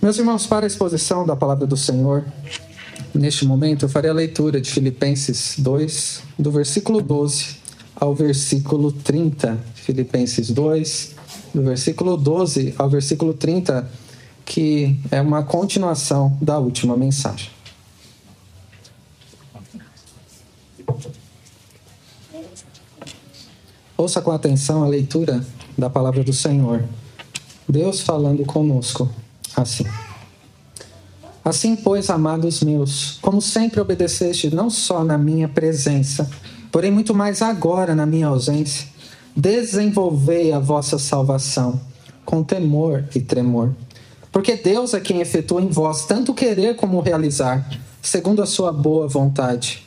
Meus irmãos, para a exposição da palavra do Senhor, neste momento eu farei a leitura de Filipenses 2, do versículo 12 ao versículo 30. Filipenses 2, do versículo 12 ao versículo 30, que é uma continuação da última mensagem. Ouça com atenção a leitura da palavra do Senhor. Deus falando conosco assim. Assim, pois, amados meus, como sempre obedeceste não só na minha presença, porém muito mais agora na minha ausência, desenvolvei a vossa salvação com temor e tremor. Porque Deus é quem efetua em vós tanto querer como realizar, segundo a sua boa vontade.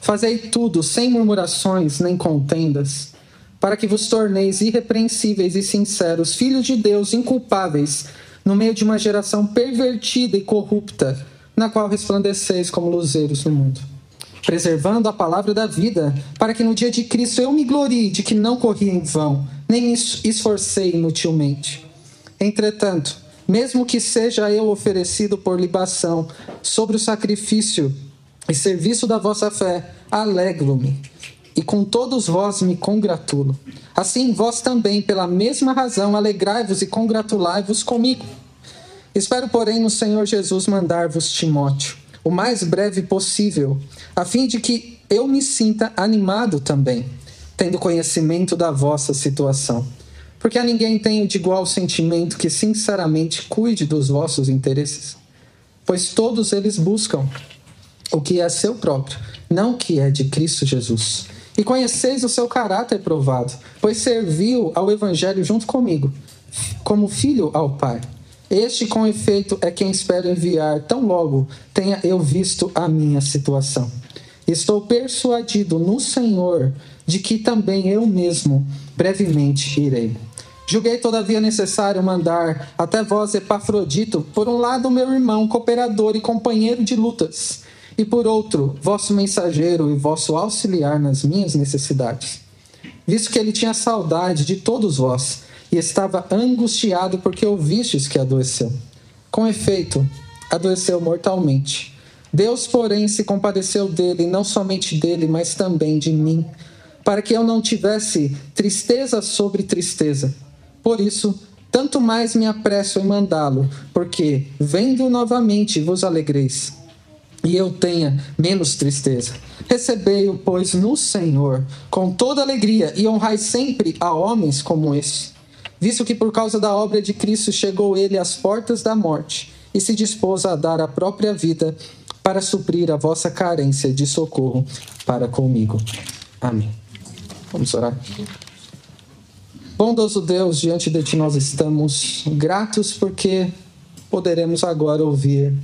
Fazei tudo sem murmurações nem contendas, para que vos torneis irrepreensíveis e sinceros, filhos de Deus, inculpáveis, no meio de uma geração pervertida e corrupta, na qual resplandeceis como luzeiros no mundo, preservando a palavra da vida, para que no dia de Cristo eu me glorie de que não corri em vão, nem esforcei inutilmente. Entretanto, mesmo que seja eu oferecido por libação sobre o sacrifício e serviço da vossa fé, alegro-me e com todos vós me congratulo. Assim, vós também, pela mesma razão, alegrai-vos e congratulai-vos comigo. Espero, porém, no Senhor Jesus mandar-vos Timóteo, o mais breve possível, a fim de que eu me sinta animado também, tendo conhecimento da vossa situação. Porque a ninguém tenho de igual sentimento que sinceramente cuide dos vossos interesses, pois todos eles buscam o que é seu próprio, não o que é de Cristo Jesus e conheceis o seu caráter provado, pois serviu ao Evangelho junto comigo, como filho ao Pai. Este, com efeito, é quem espero enviar tão logo tenha eu visto a minha situação. Estou persuadido no Senhor de que também eu mesmo brevemente irei. Julguei, todavia, necessário mandar até vós Epafrodito, por um lado, meu irmão, cooperador e companheiro de lutas e por outro, vosso mensageiro e vosso auxiliar nas minhas necessidades. Visto que ele tinha saudade de todos vós e estava angustiado porque ouvistes que adoeceu. Com efeito, adoeceu mortalmente. Deus, porém, se compadeceu dele, não somente dele, mas também de mim, para que eu não tivesse tristeza sobre tristeza. Por isso, tanto mais me apresso em mandá-lo, porque, vendo novamente, vos alegreis e eu tenha menos tristeza. Recebei-o, pois, no Senhor, com toda alegria, e honrai sempre a homens como esse, visto que por causa da obra de Cristo chegou ele às portas da morte e se dispôs a dar a própria vida para suprir a vossa carência de socorro para comigo. Amém. Vamos orar. Bondoso Deus, diante de ti nós estamos gratos porque poderemos agora ouvir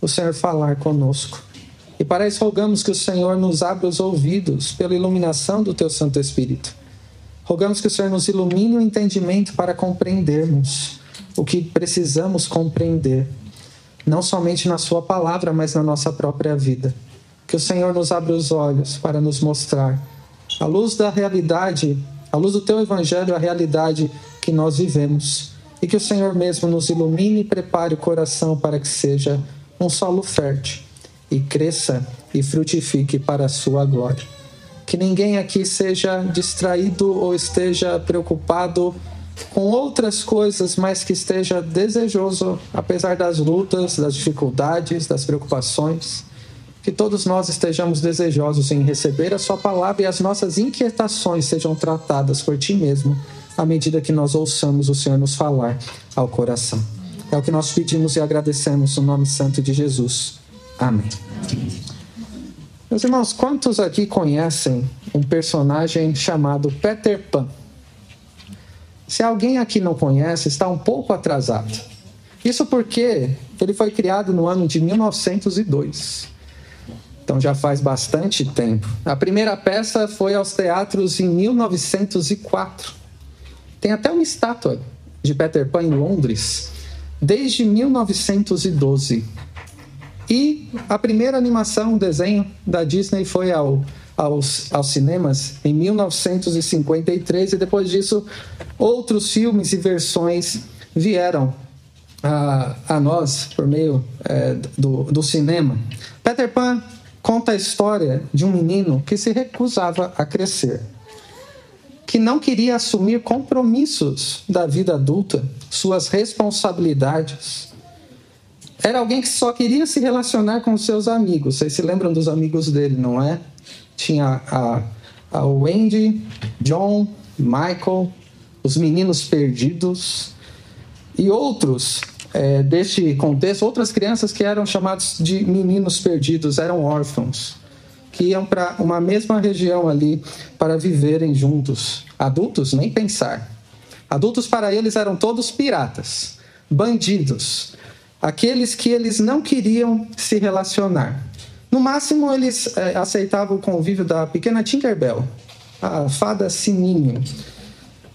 o Senhor falar conosco. E para isso rogamos que o Senhor nos abra os ouvidos pela iluminação do teu Santo Espírito. Rogamos que o Senhor nos ilumine o entendimento para compreendermos o que precisamos compreender, não somente na Sua palavra, mas na nossa própria vida. Que o Senhor nos abra os olhos para nos mostrar, à luz da realidade, à luz do Teu Evangelho, a realidade que nós vivemos. E que o Senhor mesmo nos ilumine e prepare o coração para que seja um solo fértil e cresça e frutifique para a sua glória. Que ninguém aqui seja distraído ou esteja preocupado com outras coisas, mas que esteja desejoso, apesar das lutas, das dificuldades, das preocupações, que todos nós estejamos desejosos em receber a Sua palavra e as nossas inquietações sejam tratadas por Ti mesmo, à medida que nós ouçamos o Senhor nos falar ao coração. É o que nós pedimos e agradecemos no nome santo de Jesus. Amém. Meus irmãos, quantos aqui conhecem um personagem chamado Peter Pan? Se alguém aqui não conhece, está um pouco atrasado. Isso porque ele foi criado no ano de 1902. Então já faz bastante tempo. A primeira peça foi aos teatros em 1904. Tem até uma estátua de Peter Pan em Londres desde 1912. E a primeira animação, desenho da Disney foi ao, aos, aos cinemas em 1953 e depois disso outros filmes e versões vieram a, a nós por meio é, do, do cinema. Peter Pan conta a história de um menino que se recusava a crescer, que não queria assumir compromissos da vida adulta, suas responsabilidades. Era alguém que só queria se relacionar com seus amigos. Vocês se lembram dos amigos dele, não é? Tinha a, a Wendy, John, Michael, os meninos perdidos e outros é, deste contexto, outras crianças que eram chamados de meninos perdidos, eram órfãos, que iam para uma mesma região ali para viverem juntos. Adultos, nem pensar. Adultos para eles eram todos piratas, bandidos, aqueles que eles não queriam se relacionar. No máximo, eles é, aceitavam o convívio da pequena Tinkerbell, a fada Sininho.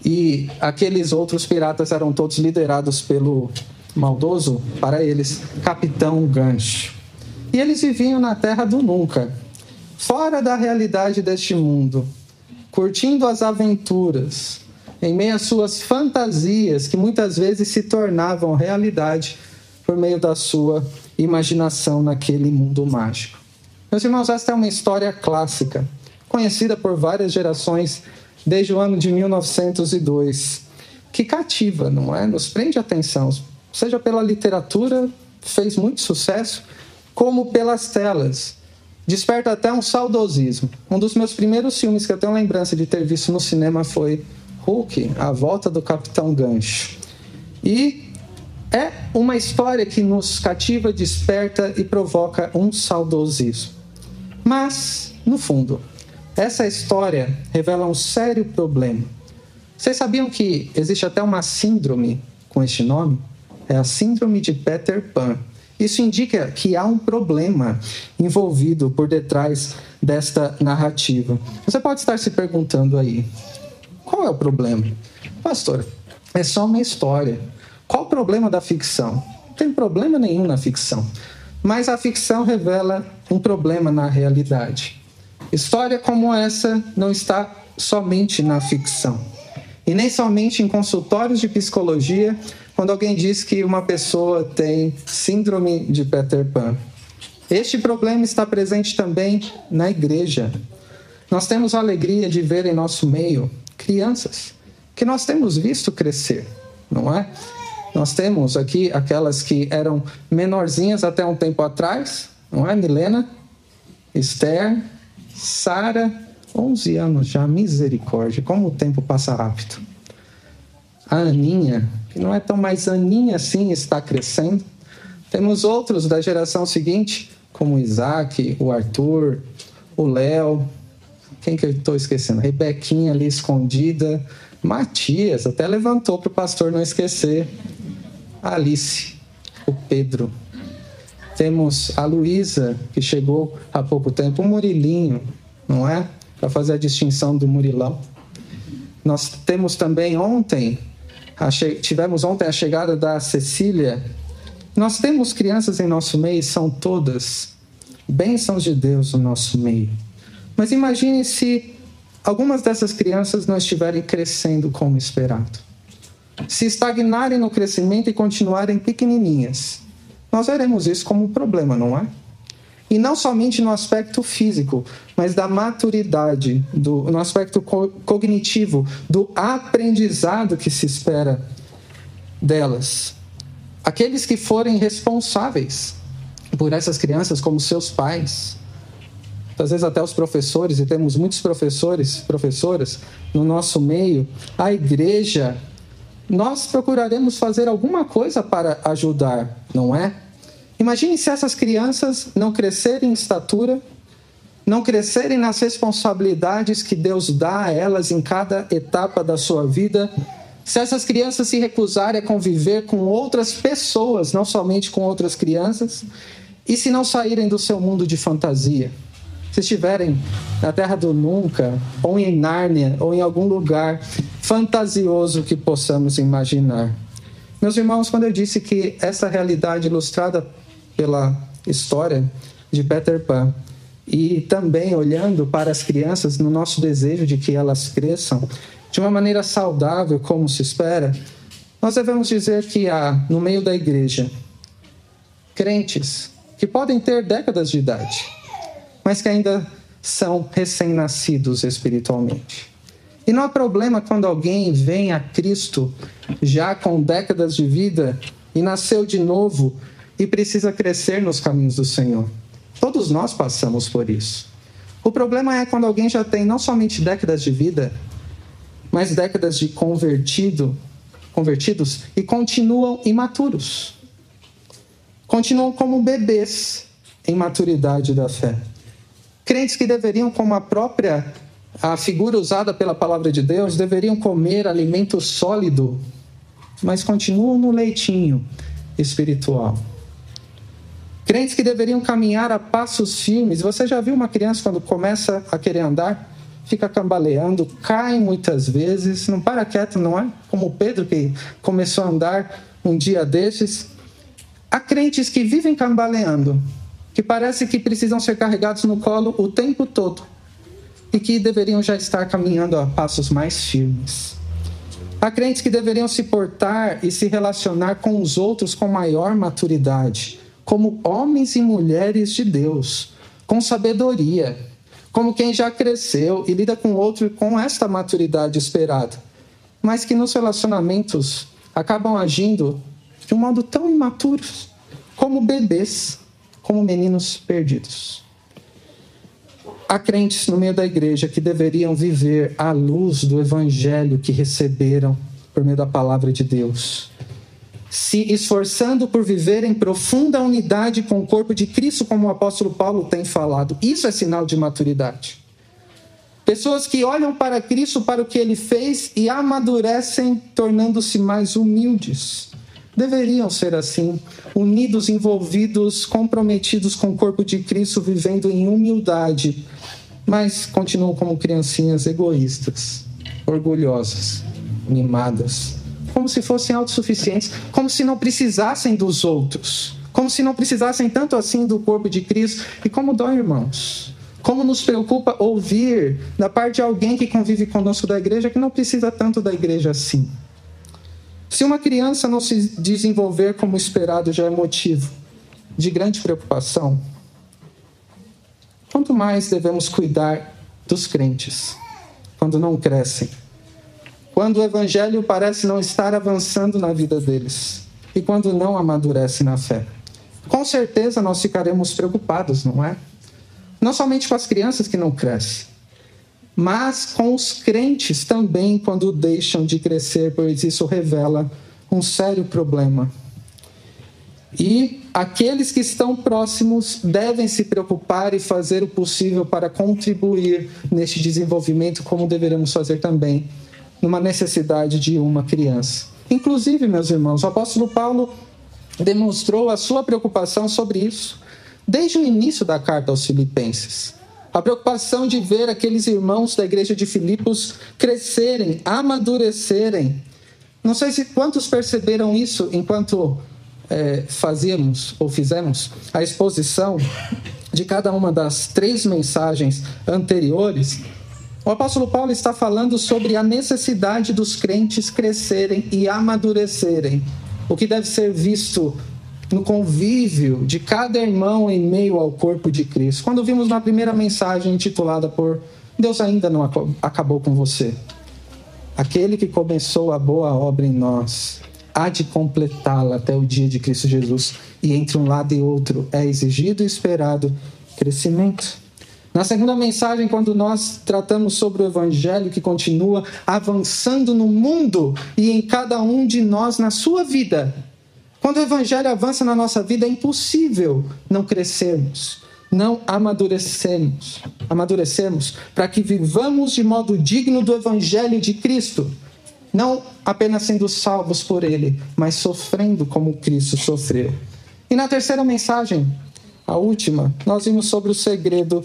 E aqueles outros piratas eram todos liderados pelo maldoso, para eles, Capitão Gancho. E eles viviam na terra do nunca, fora da realidade deste mundo, curtindo as aventuras, em meio às suas fantasias, que muitas vezes se tornavam realidade por meio da sua imaginação naquele mundo mágico. Meus irmãos, esta é uma história clássica, conhecida por várias gerações desde o ano de 1902, que cativa, não é? Nos prende atenção, seja pela literatura, fez muito sucesso, como pelas telas. Desperta até um saudosismo. Um dos meus primeiros filmes que eu tenho lembrança de ter visto no cinema foi Hulk, A Volta do Capitão Gancho. E é uma história que nos cativa, desperta e provoca um saudosismo. Mas, no fundo, essa história revela um sério problema. Vocês sabiam que existe até uma síndrome com este nome? É a síndrome de Peter Pan. Isso indica que há um problema envolvido por detrás desta narrativa. Você pode estar se perguntando aí: qual é o problema? Pastor, é só uma história. Qual o problema da ficção? Não tem problema nenhum na ficção. Mas a ficção revela um problema na realidade. História como essa não está somente na ficção. E nem somente em consultórios de psicologia, quando alguém diz que uma pessoa tem síndrome de Peter Pan. Este problema está presente também na igreja. Nós temos a alegria de ver em nosso meio crianças que nós temos visto crescer, não é? Nós temos aqui aquelas que eram menorzinhas até um tempo atrás, não é? Milena, Esther, Sara, 11 anos já, misericórdia, como o tempo passa rápido. A Aninha, que não é tão mais Aninha assim, está crescendo. Temos outros da geração seguinte, como o Isaac, o Arthur, o Léo, quem que eu estou esquecendo? Rebequinha ali escondida, Matias, até levantou para o pastor não esquecer. Alice, o Pedro, temos a Luísa, que chegou há pouco tempo, o Murilinho, não é? Para fazer a distinção do Murilão. Nós temos também ontem, tivemos ontem a chegada da Cecília. Nós temos crianças em nosso meio, são todas bênçãos de Deus no nosso meio. Mas imagine se algumas dessas crianças não estiverem crescendo como esperado. Se estagnarem no crescimento e continuarem pequenininhas, nós veremos isso como um problema, não é? E não somente no aspecto físico, mas da maturidade, do, no aspecto co cognitivo, do aprendizado que se espera delas. Aqueles que forem responsáveis por essas crianças, como seus pais, às vezes até os professores, e temos muitos professores, professoras no nosso meio, a igreja, nós procuraremos fazer alguma coisa para ajudar, não é? Imagine se essas crianças não crescerem em estatura, não crescerem nas responsabilidades que Deus dá a elas em cada etapa da sua vida, se essas crianças se recusarem a conviver com outras pessoas, não somente com outras crianças, e se não saírem do seu mundo de fantasia. Se estiverem na terra do nunca, ou em Nárnia, ou em algum lugar fantasioso que possamos imaginar. Meus irmãos, quando eu disse que essa realidade ilustrada pela história de Peter Pan e também olhando para as crianças no nosso desejo de que elas cresçam de uma maneira saudável, como se espera, nós devemos dizer que há, no meio da igreja, crentes que podem ter décadas de idade, mas que ainda são recém-nascidos espiritualmente. E não há problema quando alguém vem a Cristo já com décadas de vida e nasceu de novo e precisa crescer nos caminhos do Senhor. Todos nós passamos por isso. O problema é quando alguém já tem não somente décadas de vida, mas décadas de convertido, convertidos e continuam imaturos. Continuam como bebês em maturidade da fé. Crentes que deveriam, como a própria a figura usada pela palavra de Deus, deveriam comer alimento sólido, mas continuam no leitinho espiritual. Crentes que deveriam caminhar a passos firmes. Você já viu uma criança quando começa a querer andar? Fica cambaleando, cai muitas vezes, não para quieto, não é? Como Pedro que começou a andar um dia desses. Há crentes que vivem cambaleando, que parece que precisam ser carregados no colo o tempo todo e que deveriam já estar caminhando a passos mais firmes. Há crentes que deveriam se portar e se relacionar com os outros com maior maturidade, como homens e mulheres de Deus, com sabedoria, como quem já cresceu e lida com o outro com esta maturidade esperada, mas que nos relacionamentos acabam agindo de um modo tão imaturo, como bebês, como meninos perdidos. Há crentes no meio da igreja que deveriam viver à luz do evangelho que receberam por meio da palavra de Deus, se esforçando por viver em profunda unidade com o corpo de Cristo, como o apóstolo Paulo tem falado. Isso é sinal de maturidade. Pessoas que olham para Cristo, para o que ele fez e amadurecem, tornando-se mais humildes. Deveriam ser assim, unidos, envolvidos, comprometidos com o corpo de Cristo, vivendo em humildade, mas continuam como criancinhas egoístas, orgulhosas, mimadas, como se fossem autossuficientes, como se não precisassem dos outros, como se não precisassem tanto assim do corpo de Cristo. E como dói, irmãos? Como nos preocupa ouvir da parte de alguém que convive conosco da igreja que não precisa tanto da igreja assim. Se uma criança não se desenvolver como esperado já é motivo de grande preocupação, quanto mais devemos cuidar dos crentes quando não crescem, quando o evangelho parece não estar avançando na vida deles e quando não amadurece na fé. Com certeza nós ficaremos preocupados, não é? Não somente com as crianças que não crescem, mas com os crentes também quando deixam de crescer, pois isso revela um sério problema e aqueles que estão próximos devem se preocupar e fazer o possível para contribuir neste desenvolvimento, como deveremos fazer também numa necessidade de uma criança. Inclusive, meus irmãos, o apóstolo Paulo demonstrou a sua preocupação sobre isso desde o início da carta aos Filipenses. A preocupação de ver aqueles irmãos da igreja de Filipos crescerem, amadurecerem. Não sei se quantos perceberam isso enquanto é, fazíamos ou fizemos a exposição de cada uma das três mensagens anteriores, o apóstolo Paulo está falando sobre a necessidade dos crentes crescerem e amadurecerem, o que deve ser visto no convívio de cada irmão em meio ao corpo de Cristo. Quando vimos na primeira mensagem intitulada por Deus ainda não acabou com você. Aquele que começou a boa obra em nós há de completá-la até o dia de Cristo Jesus. E entre um lado e outro é exigido e esperado crescimento. Na segunda mensagem, quando nós tratamos sobre o Evangelho que continua avançando no mundo e em cada um de nós na sua vida, quando o Evangelho avança na nossa vida, é impossível não crescermos, não amadurecermos, amadurecermos para que vivamos de modo digno do Evangelho de Cristo não apenas sendo salvos por Ele, mas sofrendo como Cristo sofreu. E na terceira mensagem, a última, nós vimos sobre o segredo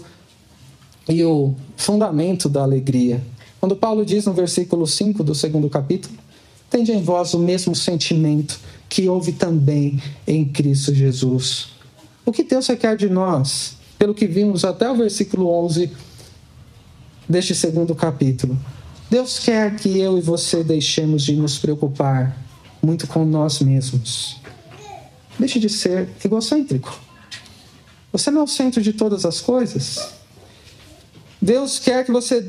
e o fundamento da alegria. Quando Paulo diz no versículo 5 do segundo capítulo: Tende em vós o mesmo sentimento que houve também em Cristo Jesus. O que Deus requer de nós, pelo que vimos até o versículo 11 deste segundo capítulo, Deus quer que eu e você deixemos de nos preocupar muito com nós mesmos. Deixe de ser egocêntrico. Você não é o centro de todas as coisas. Deus quer que você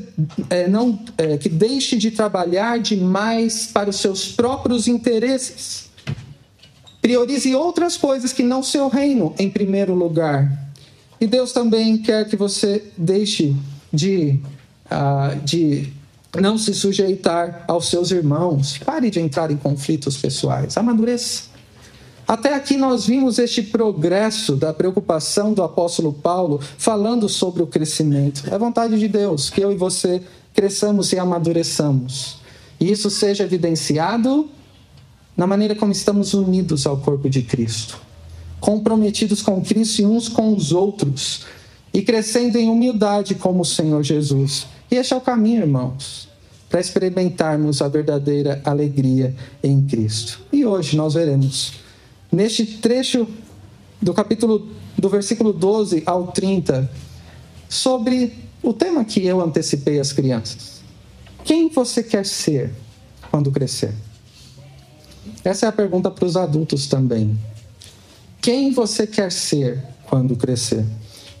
é, não é, que deixe de trabalhar demais para os seus próprios interesses. Priorize outras coisas que não seu reino em primeiro lugar. E Deus também quer que você deixe de, uh, de não se sujeitar aos seus irmãos. Pare de entrar em conflitos pessoais. Amadureça. Até aqui nós vimos este progresso da preocupação do apóstolo Paulo falando sobre o crescimento. É vontade de Deus que eu e você cresçamos e amadureçamos. E isso seja evidenciado na maneira como estamos unidos ao corpo de Cristo, comprometidos com Cristo e uns com os outros, e crescendo em humildade como o Senhor Jesus. E este é o caminho, irmãos, para experimentarmos a verdadeira alegria em Cristo. E hoje nós veremos neste trecho do capítulo do versículo 12 ao 30 sobre o tema que eu antecipei às crianças. Quem você quer ser quando crescer? Essa é a pergunta para os adultos também. Quem você quer ser quando crescer?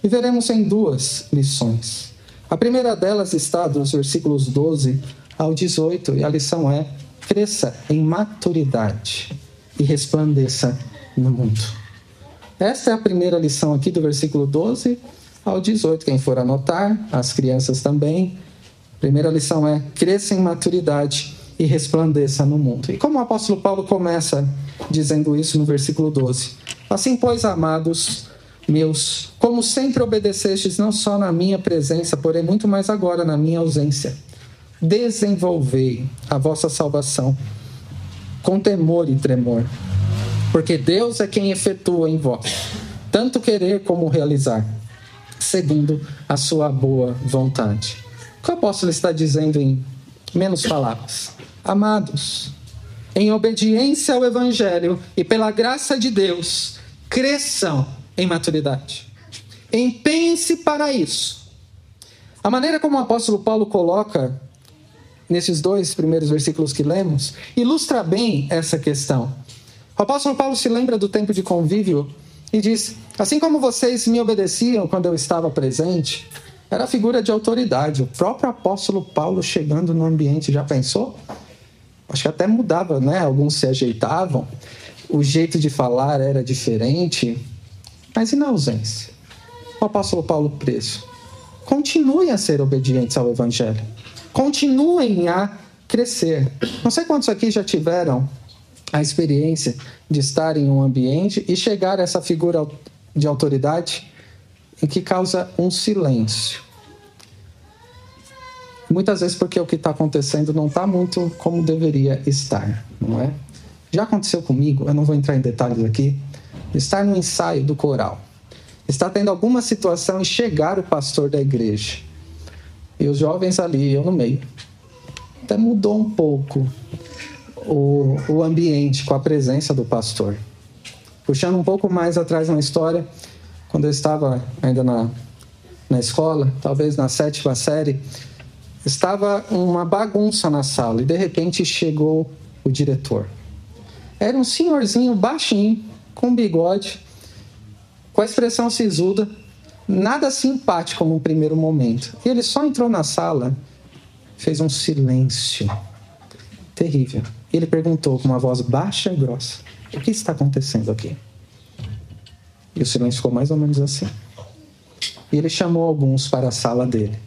E veremos em duas lições. A primeira delas está dos versículos 12 ao 18, e a lição é: cresça em maturidade e resplandeça no mundo. Esta é a primeira lição aqui do versículo 12 ao 18. Quem for anotar, as crianças também. Primeira lição é: cresça em maturidade e resplandeça no mundo. E como o apóstolo Paulo começa dizendo isso no versículo 12: Assim, pois, amados meus, como sempre obedecestes, não só na minha presença, porém muito mais agora na minha ausência, desenvolvei a vossa salvação com temor e tremor. Porque Deus é quem efetua em vós, tanto querer como realizar, segundo a sua boa vontade. O que o apóstolo está dizendo em menos palavras? Amados, em obediência ao Evangelho e pela graça de Deus, cresçam em maturidade. Empenhe-se para isso. A maneira como o apóstolo Paulo coloca nesses dois primeiros versículos que lemos, ilustra bem essa questão. O apóstolo Paulo se lembra do tempo de convívio e diz: Assim como vocês me obedeciam quando eu estava presente, era a figura de autoridade. O próprio apóstolo Paulo chegando no ambiente, já pensou? Acho que até mudava, né? Alguns se ajeitavam, o jeito de falar era diferente, mas e na ausência? O apóstolo Paulo preso. Continue a ser obedientes ao evangelho continuem a crescer. Não sei quantos aqui já tiveram a experiência de estar em um ambiente e chegar a essa figura de autoridade em que causa um silêncio. Muitas vezes porque o que está acontecendo não está muito como deveria estar, não é? Já aconteceu comigo, eu não vou entrar em detalhes aqui, estar no ensaio do coral. Está tendo alguma situação e chegar o pastor da igreja e os jovens ali, eu no meio. Até mudou um pouco o, o ambiente com a presença do pastor. Puxando um pouco mais atrás na história, quando eu estava ainda na, na escola, talvez na sétima série, estava uma bagunça na sala e de repente chegou o diretor. Era um senhorzinho baixinho, com bigode, com a expressão sisuda, nada simpático no primeiro momento. E ele só entrou na sala, fez um silêncio terrível. E ele perguntou com uma voz baixa e grossa: O que está acontecendo aqui? E o silêncio ficou mais ou menos assim. E ele chamou alguns para a sala dele.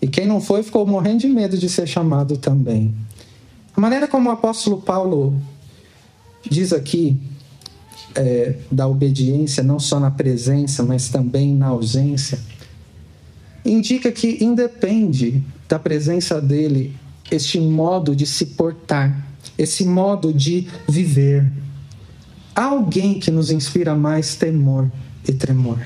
E quem não foi ficou morrendo de medo de ser chamado também. A maneira como o apóstolo Paulo diz aqui é, da obediência, não só na presença, mas também na ausência, indica que independe da presença dele este modo de se portar, esse modo de viver. Há alguém que nos inspira mais temor e tremor.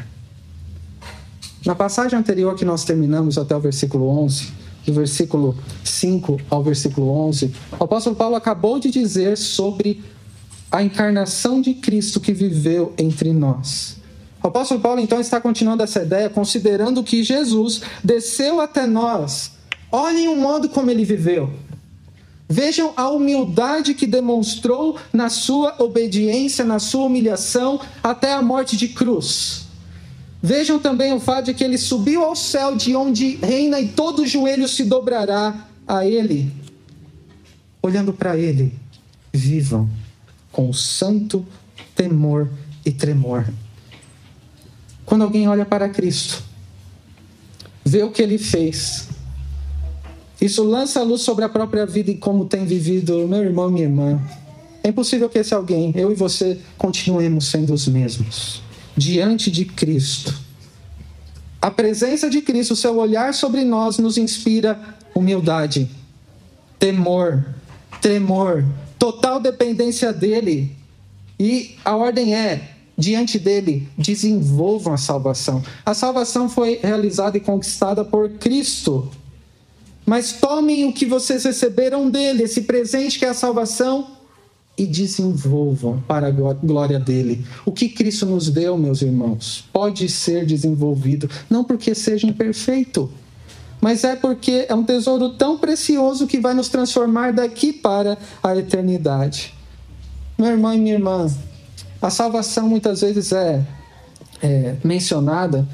Na passagem anterior que nós terminamos até o versículo 11, do versículo 5 ao versículo 11, o apóstolo Paulo acabou de dizer sobre a encarnação de Cristo que viveu entre nós. O apóstolo Paulo então está continuando essa ideia, considerando que Jesus desceu até nós. Olhem o modo como ele viveu. Vejam a humildade que demonstrou na sua obediência, na sua humilhação até a morte de cruz. Vejam também o fato de que ele subiu ao céu, de onde reina e todo joelho se dobrará a ele. Olhando para ele, vivam com santo temor e tremor. Quando alguém olha para Cristo, vê o que ele fez, isso lança a luz sobre a própria vida e como tem vivido meu irmão minha irmã. É impossível que esse alguém, eu e você, continuemos sendo os mesmos diante de Cristo. A presença de Cristo, seu olhar sobre nós, nos inspira humildade, temor, tremor, total dependência dele. E a ordem é: diante dele, desenvolvam a salvação. A salvação foi realizada e conquistada por Cristo. Mas tomem o que vocês receberam dele, esse presente que é a salvação, e desenvolvam para a glória dele. O que Cristo nos deu, meus irmãos, pode ser desenvolvido, não porque seja imperfeito, mas é porque é um tesouro tão precioso que vai nos transformar daqui para a eternidade. Meu irmão e minha irmã, a salvação muitas vezes é, é mencionada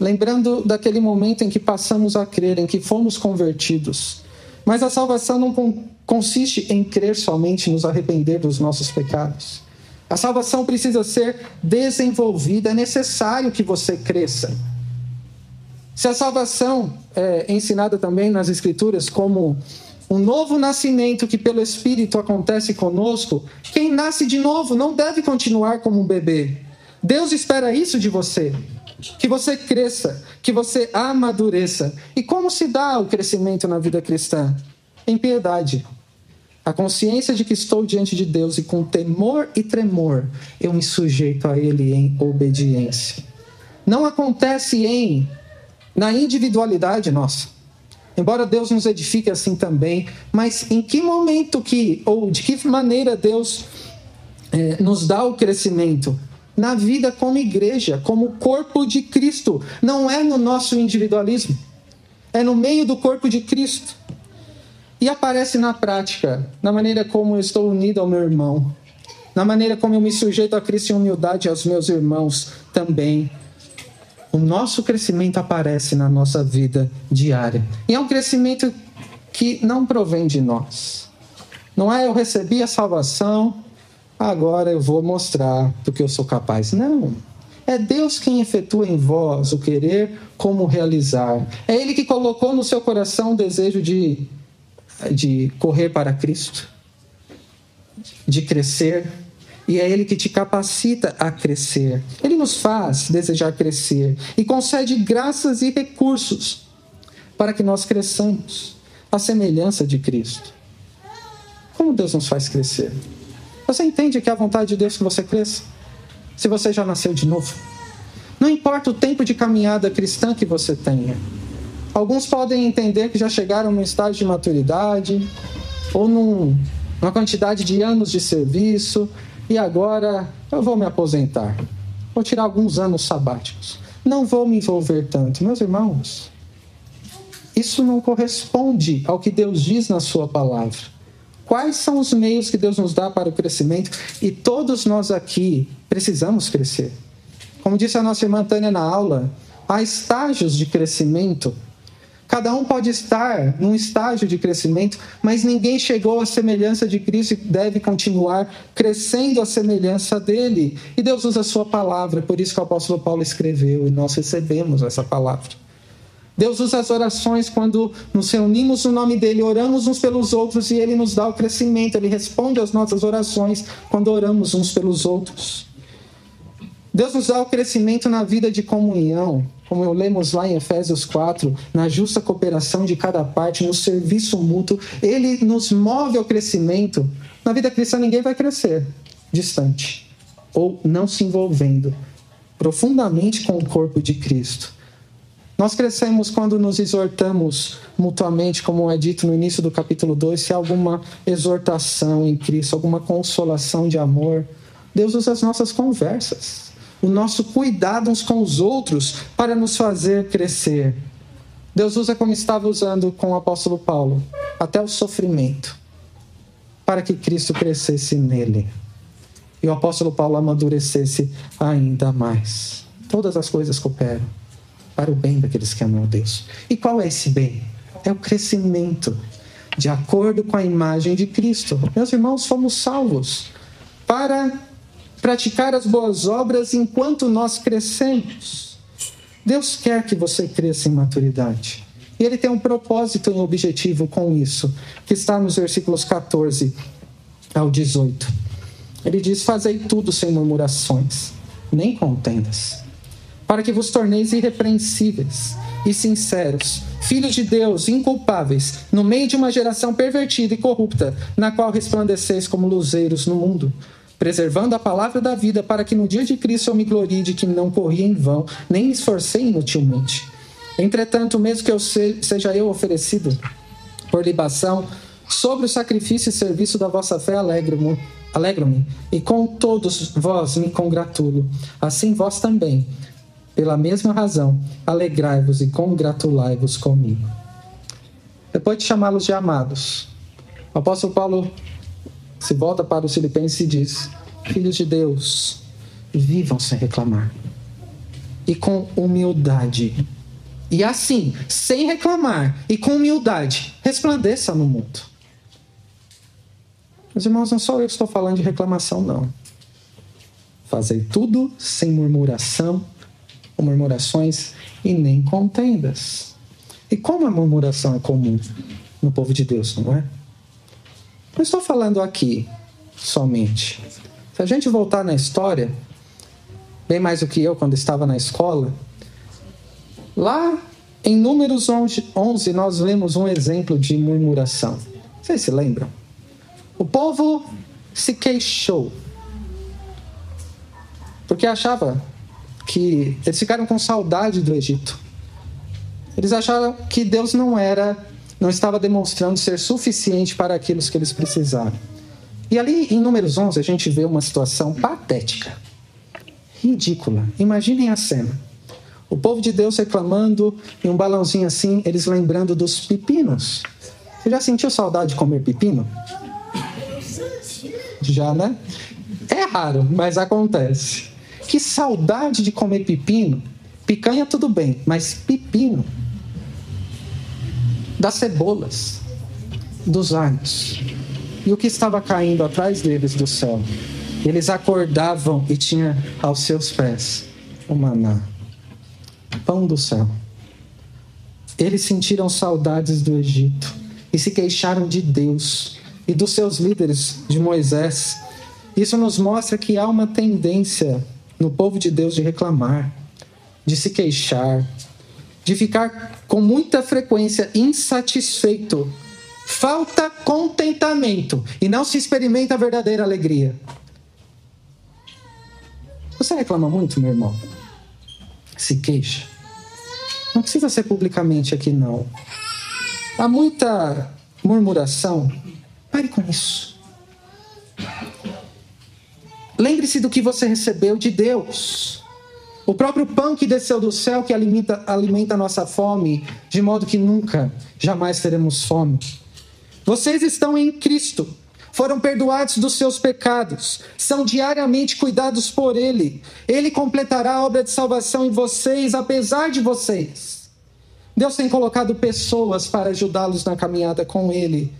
lembrando daquele momento em que passamos a crer, em que fomos convertidos. Mas a salvação não consiste em crer somente, nos arrepender dos nossos pecados. A salvação precisa ser desenvolvida, é necessário que você cresça. Se a salvação é ensinada também nas Escrituras como um novo nascimento que pelo Espírito acontece conosco, quem nasce de novo não deve continuar como um bebê. Deus espera isso de você. Que você cresça, que você amadureça. E como se dá o crescimento na vida cristã? Em piedade, a consciência de que estou diante de Deus e com temor e tremor eu me sujeito a Ele em obediência. Não acontece em na individualidade nossa. Embora Deus nos edifique assim também, mas em que momento que ou de que maneira Deus é, nos dá o crescimento? Na vida como igreja, como corpo de Cristo. Não é no nosso individualismo, é no meio do corpo de Cristo. E aparece na prática, na maneira como eu estou unido ao meu irmão, na maneira como eu me sujeito a Cristo em humildade aos meus irmãos também. O nosso crescimento aparece na nossa vida diária. E é um crescimento que não provém de nós. Não é eu recebi a salvação, agora eu vou mostrar do que eu sou capaz. Não. É Deus quem efetua em vós o querer como realizar. É Ele que colocou no seu coração o desejo de de correr para Cristo, de crescer, e é Ele que te capacita a crescer. Ele nos faz desejar crescer e concede graças e recursos para que nós cresçamos à semelhança de Cristo. Como Deus nos faz crescer? Você entende que é a vontade de Deus que você cresça? Se você já nasceu de novo. Não importa o tempo de caminhada cristã que você tenha. Alguns podem entender que já chegaram num estágio de maturidade ou num, numa quantidade de anos de serviço e agora eu vou me aposentar. Vou tirar alguns anos sabáticos. Não vou me envolver tanto. Meus irmãos, isso não corresponde ao que Deus diz na Sua palavra. Quais são os meios que Deus nos dá para o crescimento? E todos nós aqui precisamos crescer. Como disse a nossa irmã Tânia na aula, há estágios de crescimento Cada um pode estar num estágio de crescimento, mas ninguém chegou à semelhança de Cristo e deve continuar crescendo à semelhança dele. E Deus usa a sua palavra, por isso que o apóstolo Paulo escreveu e nós recebemos essa palavra. Deus usa as orações quando nos reunimos no nome dele, oramos uns pelos outros e ele nos dá o crescimento, ele responde às nossas orações quando oramos uns pelos outros. Deus nos dá o crescimento na vida de comunhão, como lemos lá em Efésios 4, na justa cooperação de cada parte, no serviço mútuo, ele nos move ao crescimento. Na vida cristã, ninguém vai crescer distante ou não se envolvendo profundamente com o corpo de Cristo. Nós crescemos quando nos exortamos mutuamente, como é dito no início do capítulo 2, se há alguma exortação em Cristo, alguma consolação de amor. Deus usa as nossas conversas o nosso cuidado uns com os outros para nos fazer crescer. Deus usa como estava usando com o apóstolo Paulo, até o sofrimento. para que Cristo crescesse nele. E o apóstolo Paulo amadurecesse ainda mais. Todas as coisas cooperam para o bem daqueles que amam a Deus. E qual é esse bem? É o crescimento de acordo com a imagem de Cristo. Meus irmãos, fomos salvos para praticar as boas obras enquanto nós crescemos. Deus quer que você cresça em maturidade. E ele tem um propósito e um objetivo com isso, que está nos versículos 14 ao 18. Ele diz: Fazei tudo sem murmurações, nem contendas, para que vos torneis irrepreensíveis e sinceros, filhos de Deus, inculpáveis, no meio de uma geração pervertida e corrupta, na qual resplandeceis como luzeiros no mundo preservando a palavra da vida, para que no dia de Cristo eu me glorie de que não corri em vão, nem me esforcei inutilmente. Entretanto, mesmo que eu seja eu oferecido por libação, sobre o sacrifício e serviço da vossa fé alegro-me, alegro-me, e com todos vós me congratulo. Assim vós também, pela mesma razão, alegrai-vos e congratulai-vos comigo. Depois de chamá-los de amados, o apóstolo Paulo se volta para os Filipenses e diz: Filhos de Deus, vivam sem reclamar e com humildade. E assim, sem reclamar e com humildade, resplandeça no mundo. Meus irmãos, não sou eu que estou falando de reclamação, não. Fazei tudo sem murmuração, ou murmurações e nem contendas. E como a murmuração é comum no povo de Deus, não é? Não estou falando aqui somente. Se a gente voltar na história, bem mais do que eu quando estava na escola, lá em Números 11 nós lemos um exemplo de murmuração. Vocês se lembram? O povo se queixou porque achava que eles ficaram com saudade do Egito. Eles acharam que Deus não era não estava demonstrando ser suficiente para aquilo que eles precisavam. E ali em Números 11 a gente vê uma situação patética, ridícula. Imaginem a cena. O povo de Deus reclamando e um balãozinho assim, eles lembrando dos pepinos. Você já sentiu saudade de comer pepino? Já, né? É raro, mas acontece. Que saudade de comer pepino. Picanha tudo bem, mas pepino das cebolas, dos alhos. E o que estava caindo atrás deles do céu? Eles acordavam e tinha aos seus pés o maná, pão do céu. Eles sentiram saudades do Egito e se queixaram de Deus e dos seus líderes, de Moisés. Isso nos mostra que há uma tendência no povo de Deus de reclamar, de se queixar, de ficar com muita frequência insatisfeito. Falta contentamento e não se experimenta a verdadeira alegria. Você reclama muito, meu irmão? Se queixa. Não precisa ser publicamente aqui, não. Há muita murmuração. Pare com isso. Lembre-se do que você recebeu de Deus. O próprio pão que desceu do céu que alimenta, alimenta a nossa fome, de modo que nunca, jamais teremos fome. Vocês estão em Cristo, foram perdoados dos seus pecados, são diariamente cuidados por Ele. Ele completará a obra de salvação em vocês, apesar de vocês. Deus tem colocado pessoas para ajudá-los na caminhada com Ele,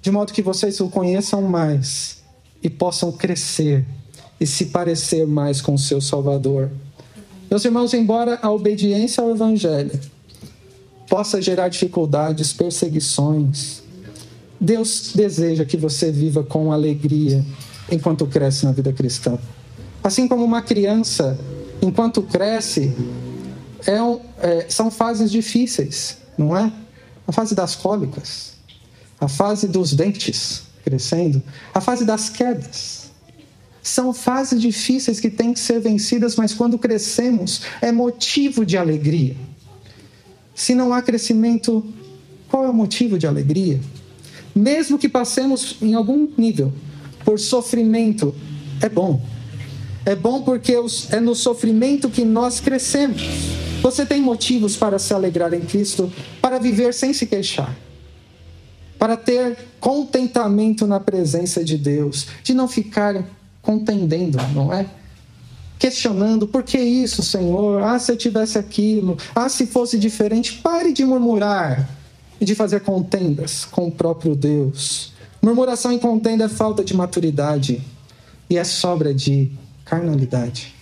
de modo que vocês o conheçam mais e possam crescer e se parecer mais com o seu Salvador. Meus irmãos, embora a obediência ao Evangelho possa gerar dificuldades, perseguições, Deus deseja que você viva com alegria enquanto cresce na vida cristã. Assim como uma criança, enquanto cresce, é um, é, são fases difíceis, não é? A fase das cólicas, a fase dos dentes crescendo, a fase das quedas. São fases difíceis que têm que ser vencidas, mas quando crescemos é motivo de alegria. Se não há crescimento, qual é o motivo de alegria? Mesmo que passemos em algum nível por sofrimento, é bom. É bom porque é no sofrimento que nós crescemos. Você tem motivos para se alegrar em Cristo, para viver sem se queixar. para ter contentamento na presença de Deus, de não ficar contendendo, não é? Questionando, por que isso, Senhor? Ah, se eu tivesse aquilo. Ah, se fosse diferente. Pare de murmurar e de fazer contendas com o próprio Deus. Murmuração e contenda é falta de maturidade e é sobra de carnalidade.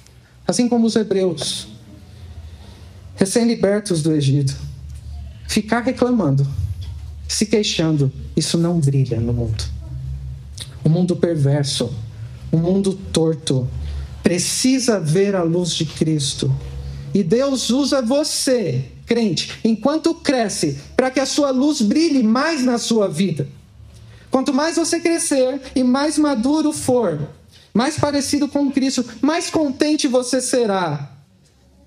Assim como os hebreus, recém-libertos do Egito, ficar reclamando, se queixando, isso não brilha no mundo. O mundo perverso, o mundo torto, precisa ver a luz de Cristo. E Deus usa você, crente, enquanto cresce, para que a sua luz brilhe mais na sua vida. Quanto mais você crescer e mais maduro for, mais parecido com Cristo, mais contente você será.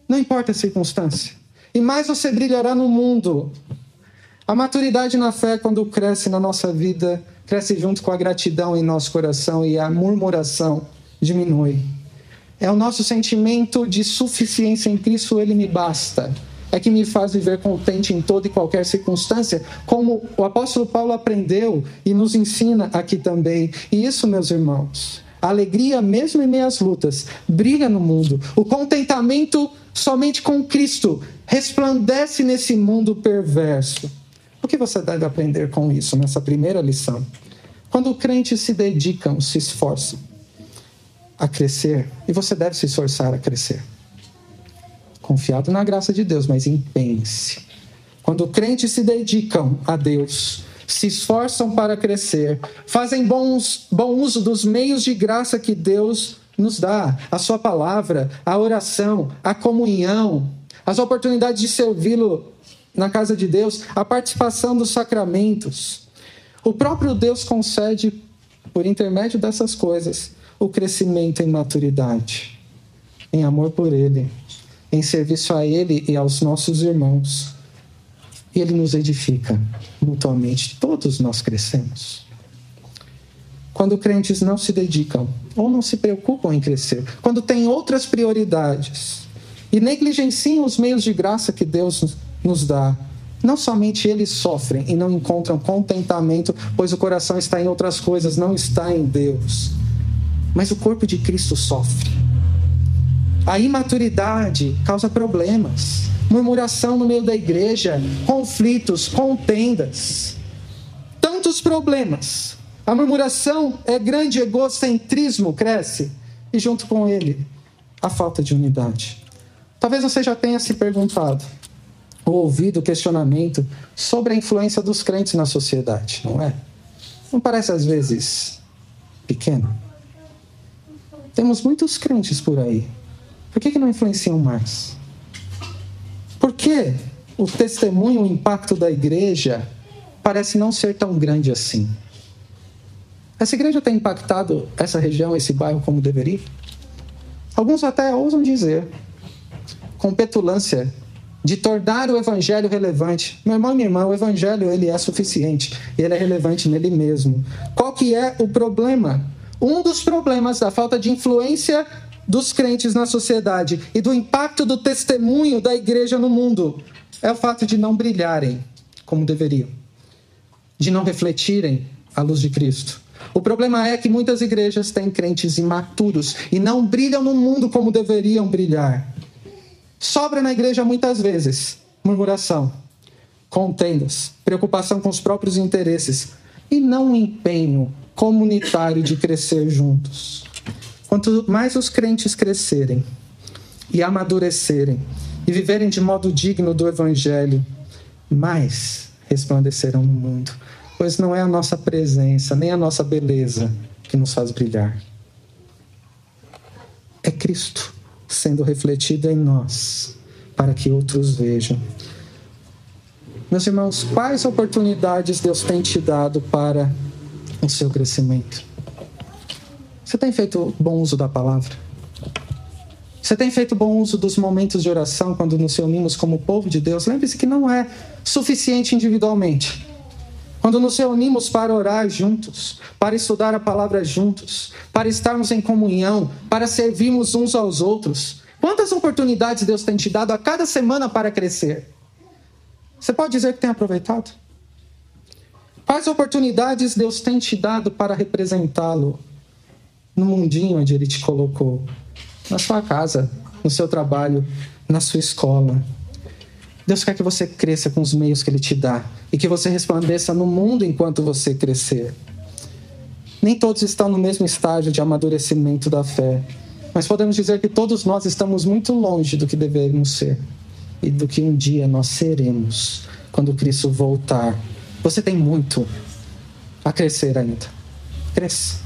Não importa a circunstância. E mais você brilhará no mundo. A maturidade na fé, quando cresce na nossa vida, cresce junto com a gratidão em nosso coração e a murmuração diminui. É o nosso sentimento de suficiência em Cristo, ele me basta. É que me faz viver contente em toda e qualquer circunstância, como o apóstolo Paulo aprendeu e nos ensina aqui também. E isso, meus irmãos, a alegria, mesmo em meias lutas, brilha no mundo. O contentamento somente com Cristo resplandece nesse mundo perverso. O que você deve aprender com isso nessa primeira lição? Quando crentes se dedicam, se esforçam a crescer, e você deve se esforçar a crescer. Confiado na graça de Deus, mas empenhe-se. Quando crentes se dedicam a Deus, se esforçam para crescer, fazem bons, bom uso dos meios de graça que Deus nos dá, a sua palavra, a oração, a comunhão, as oportunidades de servi-lo na casa de Deus, a participação dos sacramentos. O próprio Deus concede, por intermédio dessas coisas, o crescimento em maturidade, em amor por Ele, em serviço a Ele e aos nossos irmãos. E Ele nos edifica mutuamente. Todos nós crescemos. Quando crentes não se dedicam ou não se preocupam em crescer, quando têm outras prioridades e negligenciam os meios de graça que Deus nos dá. Não somente eles sofrem e não encontram contentamento, pois o coração está em outras coisas, não está em Deus. Mas o corpo de Cristo sofre. A imaturidade causa problemas, murmuração no meio da igreja, conflitos, contendas. Tantos problemas. A murmuração é grande egocentrismo, cresce, e junto com ele, a falta de unidade. Talvez você já tenha se perguntado: ouvido questionamento sobre a influência dos crentes na sociedade, não é? Não parece às vezes pequeno? Temos muitos crentes por aí. Por que, que não influenciam mais? Por que o testemunho, o impacto da igreja parece não ser tão grande assim? Essa igreja tem impactado essa região, esse bairro como deveria? Alguns até ousam dizer, com petulância, de tornar o evangelho relevante. Meu irmão e minha irmã, o evangelho ele é suficiente, ele é relevante nele mesmo. Qual que é o problema? Um dos problemas da falta de influência dos crentes na sociedade e do impacto do testemunho da igreja no mundo é o fato de não brilharem como deveriam, de não refletirem a luz de Cristo. O problema é que muitas igrejas têm crentes imaturos e não brilham no mundo como deveriam brilhar. Sobra na igreja muitas vezes murmuração, contendas, preocupação com os próprios interesses e não um empenho comunitário de crescer juntos. Quanto mais os crentes crescerem e amadurecerem e viverem de modo digno do Evangelho, mais resplandecerão no mundo. Pois não é a nossa presença, nem a nossa beleza que nos faz brilhar. É Cristo sendo refletida em nós, para que outros vejam. Meus irmãos, quais oportunidades Deus tem te dado para o seu crescimento? Você tem feito bom uso da palavra? Você tem feito bom uso dos momentos de oração quando nos reunimos como povo de Deus? Lembre-se que não é suficiente individualmente. Quando nos reunimos para orar juntos, para estudar a palavra juntos, para estarmos em comunhão, para servirmos uns aos outros. Quantas oportunidades Deus tem te dado a cada semana para crescer? Você pode dizer que tem aproveitado? Quais oportunidades Deus tem te dado para representá-lo no mundinho onde Ele te colocou? Na sua casa, no seu trabalho, na sua escola. Deus quer que você cresça com os meios que Ele te dá e que você resplandeça no mundo enquanto você crescer. Nem todos estão no mesmo estágio de amadurecimento da fé, mas podemos dizer que todos nós estamos muito longe do que deveríamos ser e do que um dia nós seremos quando Cristo voltar. Você tem muito a crescer ainda. Cresça.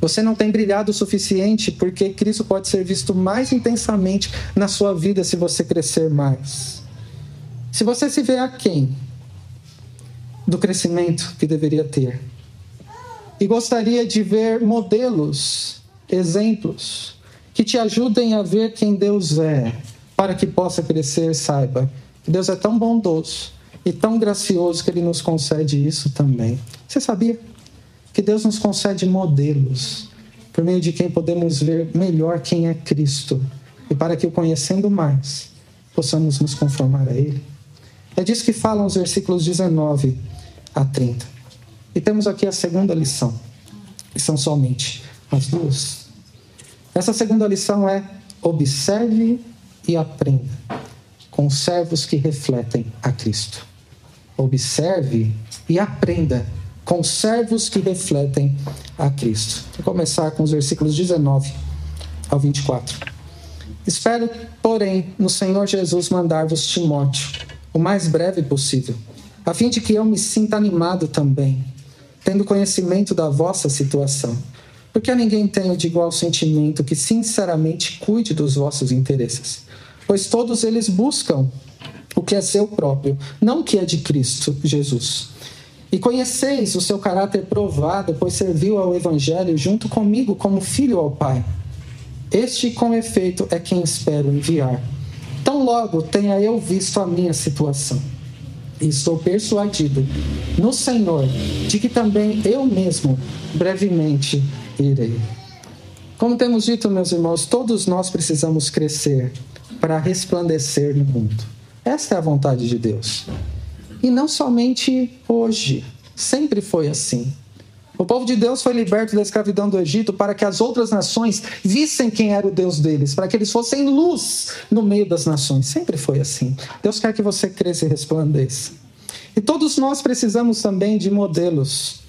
Você não tem brilhado o suficiente porque Cristo pode ser visto mais intensamente na sua vida se você crescer mais. Se você se vê aquém do crescimento que deveria ter e gostaria de ver modelos, exemplos que te ajudem a ver quem Deus é, para que possa crescer, saiba que Deus é tão bondoso e tão gracioso que Ele nos concede isso também. Você sabia? Que Deus nos concede modelos por meio de quem podemos ver melhor quem é Cristo e para que o conhecendo mais possamos nos conformar a Ele. É disso que falam os versículos 19 a 30. E temos aqui a segunda lição, e são somente as duas. Essa segunda lição é: observe e aprenda com servos que refletem a Cristo. Observe e aprenda com servos que refletem a Cristo. Vou começar com os versículos 19 ao 24. Espero, porém, no Senhor Jesus mandar-vos Timóteo, o mais breve possível, a fim de que eu me sinta animado também, tendo conhecimento da vossa situação. Porque a ninguém tenho de igual sentimento que sinceramente cuide dos vossos interesses, pois todos eles buscam o que é seu próprio, não o que é de Cristo Jesus. E conheceis o seu caráter provado, pois serviu ao Evangelho junto comigo como filho ao Pai. Este, com efeito, é quem espero enviar. Tão logo tenha eu visto a minha situação. E estou persuadido no Senhor de que também eu mesmo brevemente irei. Como temos dito, meus irmãos, todos nós precisamos crescer para resplandecer no mundo. Esta é a vontade de Deus. E não somente hoje, sempre foi assim. O povo de Deus foi liberto da escravidão do Egito para que as outras nações vissem quem era o Deus deles, para que eles fossem luz no meio das nações. Sempre foi assim. Deus quer que você cresça e resplandeça. E todos nós precisamos também de modelos,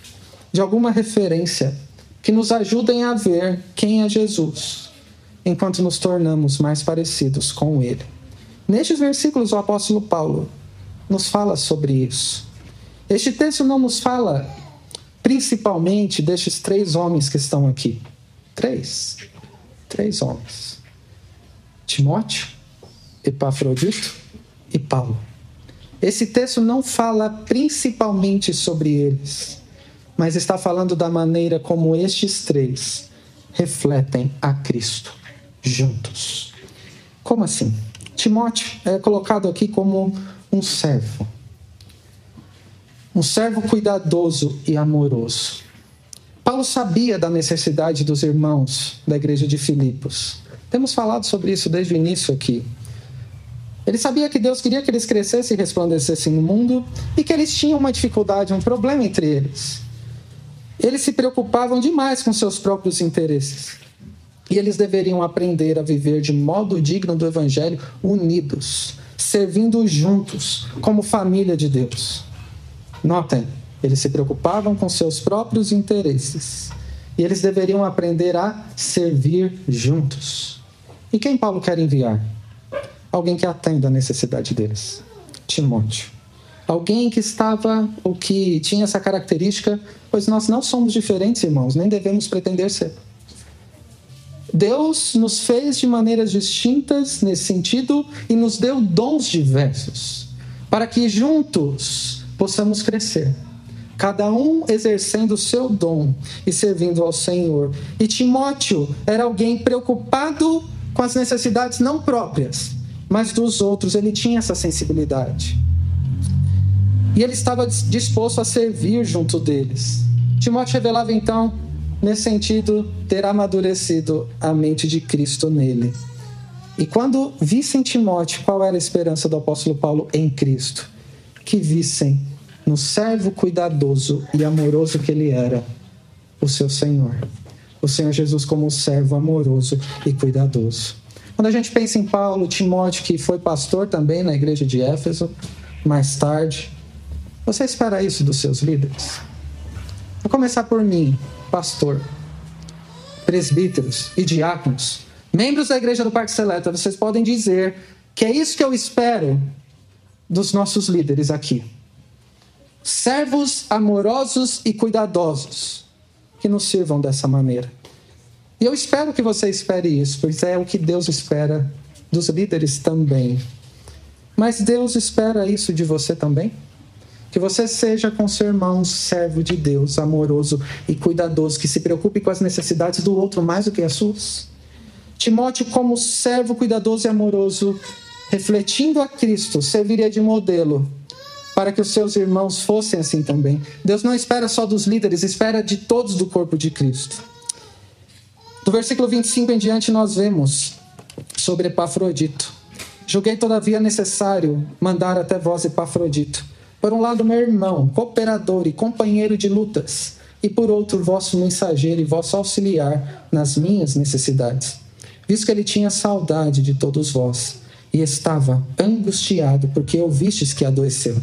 de alguma referência que nos ajudem a ver quem é Jesus, enquanto nos tornamos mais parecidos com Ele. Nestes versículos, o apóstolo Paulo nos fala sobre isso. Este texto não nos fala principalmente destes três homens que estão aqui. Três. Três homens: Timóteo, Epafrodito e Paulo. Esse texto não fala principalmente sobre eles, mas está falando da maneira como estes três refletem a Cristo juntos. Como assim? Timóteo é colocado aqui como um servo. Um servo cuidadoso e amoroso. Paulo sabia da necessidade dos irmãos da igreja de Filipos. Temos falado sobre isso desde o início aqui. Ele sabia que Deus queria que eles crescessem e resplandecessem no mundo e que eles tinham uma dificuldade, um problema entre eles. Eles se preocupavam demais com seus próprios interesses. E eles deveriam aprender a viver de modo digno do Evangelho, unidos, servindo juntos, como família de Deus. Notem, eles se preocupavam com seus próprios interesses. E eles deveriam aprender a servir juntos. E quem Paulo quer enviar? Alguém que atenda a necessidade deles. Timóteo. Alguém que estava, ou que tinha essa característica, pois nós não somos diferentes, irmãos, nem devemos pretender ser. Deus nos fez de maneiras distintas nesse sentido e nos deu dons diversos, para que juntos possamos crescer. Cada um exercendo o seu dom e servindo ao Senhor. E Timóteo era alguém preocupado com as necessidades não próprias, mas dos outros. Ele tinha essa sensibilidade. E ele estava disposto a servir junto deles. Timóteo revelava então nesse sentido, ter amadurecido a mente de Cristo nele. E quando vissem Timóteo, qual era a esperança do apóstolo Paulo em Cristo? Que vissem no servo cuidadoso e amoroso que ele era, o seu Senhor. O Senhor Jesus como servo amoroso e cuidadoso. Quando a gente pensa em Paulo, Timóteo, que foi pastor também na igreja de Éfeso, mais tarde, você espera isso dos seus líderes? Vou começar por mim, pastor, presbíteros e diáconos, membros da igreja do Parque Seleta, vocês podem dizer que é isso que eu espero dos nossos líderes aqui. Servos amorosos e cuidadosos que nos sirvam dessa maneira. E eu espero que você espere isso, pois é o que Deus espera dos líderes também. Mas Deus espera isso de você também? Que você seja com seu irmão servo de Deus, amoroso e cuidadoso, que se preocupe com as necessidades do outro mais do que as suas. Timóteo, como servo cuidadoso e amoroso, refletindo a Cristo, serviria de modelo para que os seus irmãos fossem assim também. Deus não espera só dos líderes, espera de todos do corpo de Cristo. Do versículo 25 em diante, nós vemos sobre Epafrodito. Julguei, todavia, necessário mandar até vós Epafrodito. Por um lado, meu irmão, cooperador e companheiro de lutas, e por outro, vosso mensageiro e vosso auxiliar nas minhas necessidades. Visto que ele tinha saudade de todos vós, e estava angustiado, porque ouvistes que adoeceu.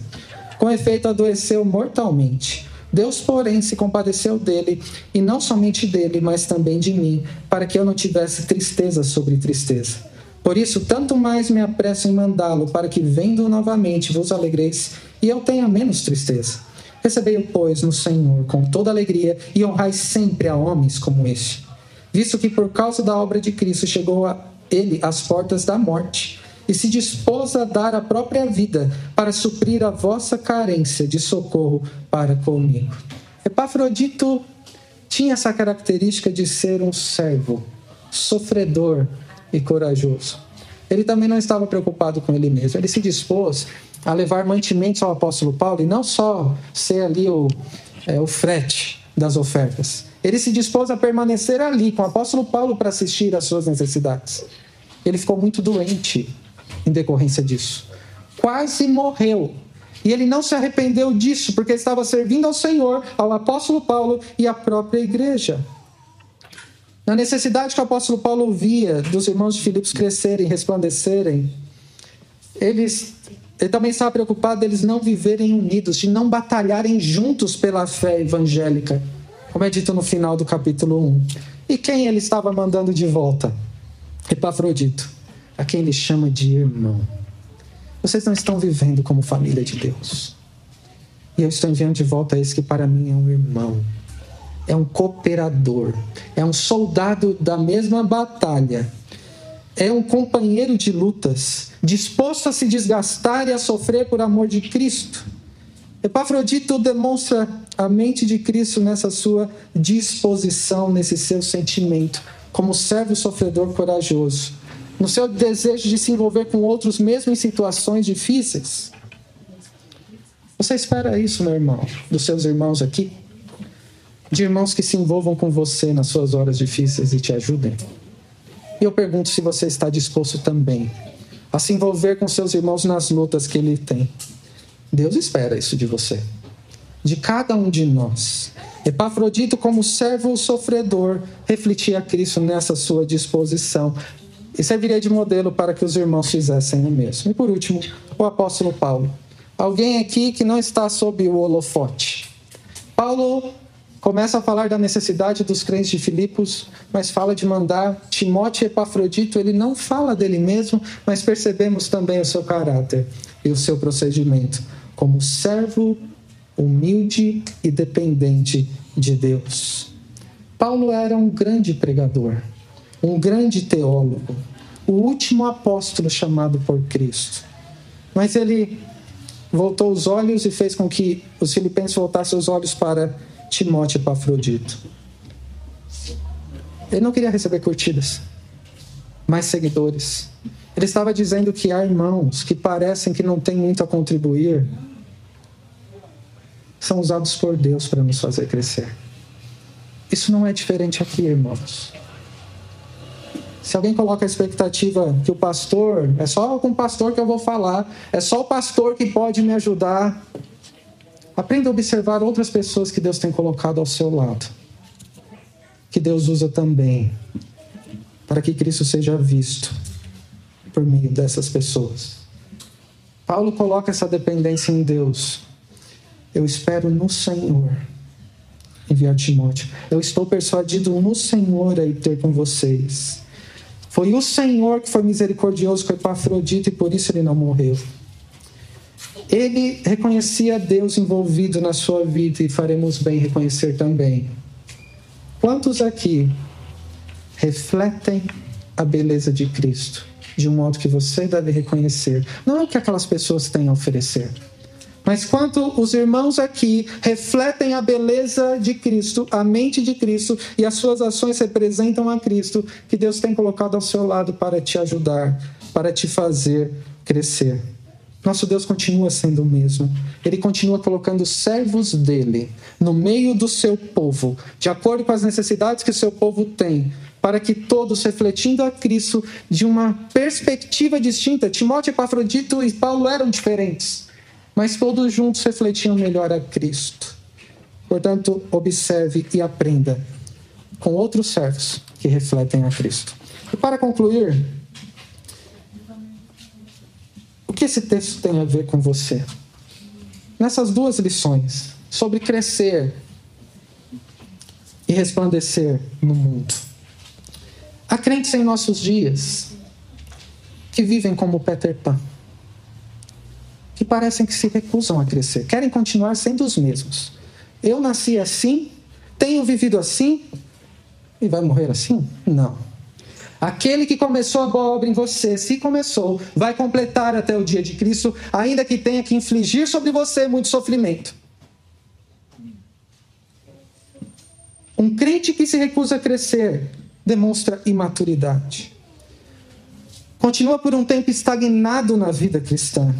Com efeito, adoeceu mortalmente. Deus, porém, se compadeceu dele, e não somente dele, mas também de mim, para que eu não tivesse tristeza sobre tristeza. Por isso, tanto mais me apresso em mandá-lo, para que, vendo novamente, vos alegreis, e eu tenha menos tristeza. Recebei-o, pois, no Senhor, com toda alegria, e honrai sempre a homens como este. Visto que, por causa da obra de Cristo, chegou a ele às portas da morte, e se dispôs a dar a própria vida para suprir a vossa carência de socorro para comigo. Epafrodito tinha essa característica de ser um servo, sofredor e corajoso. Ele também não estava preocupado com ele mesmo. Ele se dispôs a levar mantimentos ao apóstolo Paulo e não só ser ali o, é, o frete das ofertas. Ele se dispôs a permanecer ali com o apóstolo Paulo para assistir às suas necessidades. Ele ficou muito doente em decorrência disso. Quase morreu. E ele não se arrependeu disso, porque estava servindo ao Senhor, ao apóstolo Paulo e à própria igreja. Na necessidade que o apóstolo Paulo via dos irmãos de Filipos crescerem, resplandecerem, eles, ele também estava preocupado deles não viverem unidos, de não batalharem juntos pela fé evangélica, como é dito no final do capítulo 1. E quem ele estava mandando de volta? Epafrodito a quem ele chama de irmão. Vocês não estão vivendo como família de Deus. E eu estou enviando de volta esse que para mim é um irmão, é um cooperador, é um soldado da mesma batalha, é um companheiro de lutas, disposto a se desgastar e a sofrer por amor de Cristo. Epafrodito demonstra a mente de Cristo nessa sua disposição, nesse seu sentimento, como servo sofredor corajoso no seu desejo de se envolver com outros, mesmo em situações difíceis? Você espera isso, meu irmão, dos seus irmãos aqui? De irmãos que se envolvam com você nas suas horas difíceis e te ajudem? E eu pergunto se você está disposto também a se envolver com seus irmãos nas lutas que ele tem. Deus espera isso de você, de cada um de nós. Epafrodito, como servo sofredor, refletia Cristo nessa sua disposição e serviria de modelo para que os irmãos fizessem o mesmo. E por último, o apóstolo Paulo. Alguém aqui que não está sob o holofote. Paulo começa a falar da necessidade dos crentes de Filipos, mas fala de mandar Timóteo e Epafrodito. Ele não fala dele mesmo, mas percebemos também o seu caráter e o seu procedimento como servo humilde e dependente de Deus. Paulo era um grande pregador um grande teólogo, o último apóstolo chamado por Cristo. Mas ele voltou os olhos e fez com que os filipenses voltassem os olhos para Timóteo Epafrodito. Ele não queria receber curtidas, mais seguidores. Ele estava dizendo que há irmãos que parecem que não têm muito a contribuir, são usados por Deus para nos fazer crescer. Isso não é diferente aqui, irmãos. Se alguém coloca a expectativa que o pastor, é só com o pastor que eu vou falar, é só o pastor que pode me ajudar, Aprenda a observar outras pessoas que Deus tem colocado ao seu lado. Que Deus usa também para que Cristo seja visto por meio dessas pessoas. Paulo coloca essa dependência em Deus. Eu espero no Senhor enviar Timóteo. Eu estou persuadido no Senhor a ir ter com vocês. Foi o Senhor que foi misericordioso com Epafrodito e por isso ele não morreu. Ele reconhecia Deus envolvido na sua vida e faremos bem reconhecer também. Quantos aqui refletem a beleza de Cristo de um modo que você deve reconhecer? Não é o que aquelas pessoas têm a oferecer. Mas quanto os irmãos aqui refletem a beleza de Cristo, a mente de Cristo e as suas ações representam a Cristo que Deus tem colocado ao seu lado para te ajudar, para te fazer crescer. Nosso Deus continua sendo o mesmo. Ele continua colocando servos dele no meio do seu povo, de acordo com as necessidades que o seu povo tem, para que todos, refletindo a Cristo de uma perspectiva distinta, Timóteo, Epafrodito e Paulo eram diferentes, mas todos juntos refletiam melhor a Cristo. Portanto, observe e aprenda com outros servos que refletem a Cristo. E para concluir, o que esse texto tem a ver com você? Nessas duas lições, sobre crescer e resplandecer no mundo. Há crentes em nossos dias que vivem como Peter Pan, que parecem que se recusam a crescer, querem continuar sendo os mesmos. Eu nasci assim, tenho vivido assim e vai morrer assim? Não. Aquele que começou a boa obra em você, se começou, vai completar até o dia de Cristo, ainda que tenha que infligir sobre você muito sofrimento. Um crente que se recusa a crescer demonstra imaturidade. Continua por um tempo estagnado na vida cristã.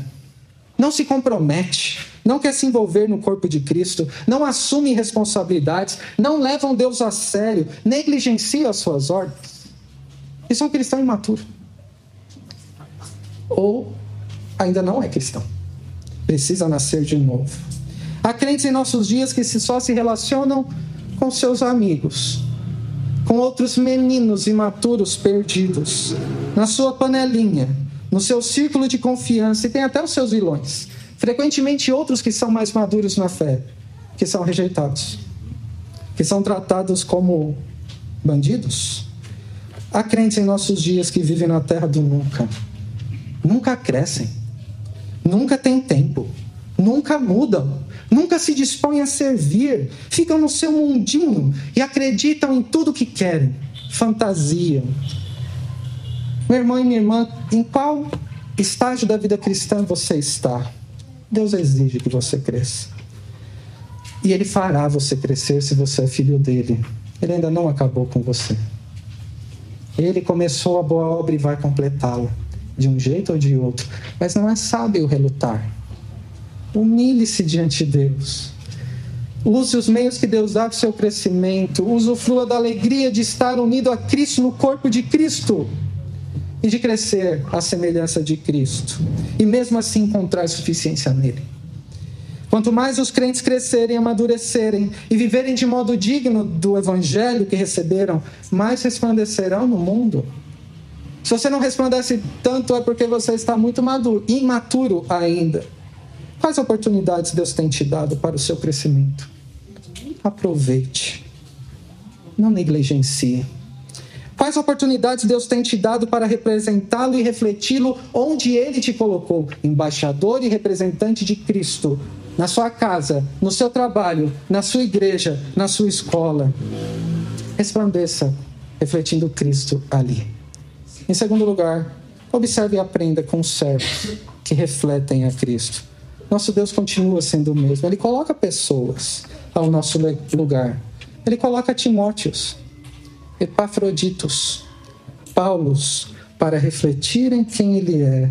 Não se compromete, não quer se envolver no corpo de Cristo, não assume responsabilidades, não levam Deus a sério, negligencia as suas ordens. Isso é um cristão imaturo. Ou ainda não é cristão. Precisa nascer de novo. Há crentes em nossos dias que só se relacionam com seus amigos, com outros meninos imaturos perdidos, na sua panelinha, no seu círculo de confiança, e tem até os seus vilões. Frequentemente, outros que são mais maduros na fé, que são rejeitados, que são tratados como bandidos, Há crentes em nossos dias que vivem na terra do nunca. Nunca crescem. Nunca têm tempo. Nunca mudam. Nunca se dispõem a servir. Ficam no seu mundinho e acreditam em tudo que querem. Fantasia. Meu irmão e minha irmã, em qual estágio da vida cristã você está? Deus exige que você cresça. E Ele fará você crescer se você é filho dele. Ele ainda não acabou com você. Ele começou a boa obra e vai completá-la, de um jeito ou de outro. Mas não é sábio relutar. Humilhe-se diante de Deus. Use os meios que Deus dá para o seu crescimento. Usufrua da alegria de estar unido a Cristo no corpo de Cristo e de crescer à semelhança de Cristo. E mesmo assim encontrar suficiência nele. Quanto mais os crentes crescerem, amadurecerem e viverem de modo digno do evangelho que receberam, mais resplandecerão no mundo. Se você não resplandece tanto, é porque você está muito maduro, imaturo ainda. Quais oportunidades Deus tem te dado para o seu crescimento? Aproveite. Não negligencie. Quais oportunidades Deus tem te dado para representá-lo e refleti-lo onde ele te colocou? Embaixador e representante de Cristo na sua casa, no seu trabalho, na sua igreja, na sua escola. Resplandeça refletindo Cristo ali. Em segundo lugar, observe e aprenda com os servos que refletem a Cristo. Nosso Deus continua sendo o mesmo. Ele coloca pessoas ao nosso lugar. Ele coloca Timóteos, Epafroditos, Paulos, para refletirem quem ele é.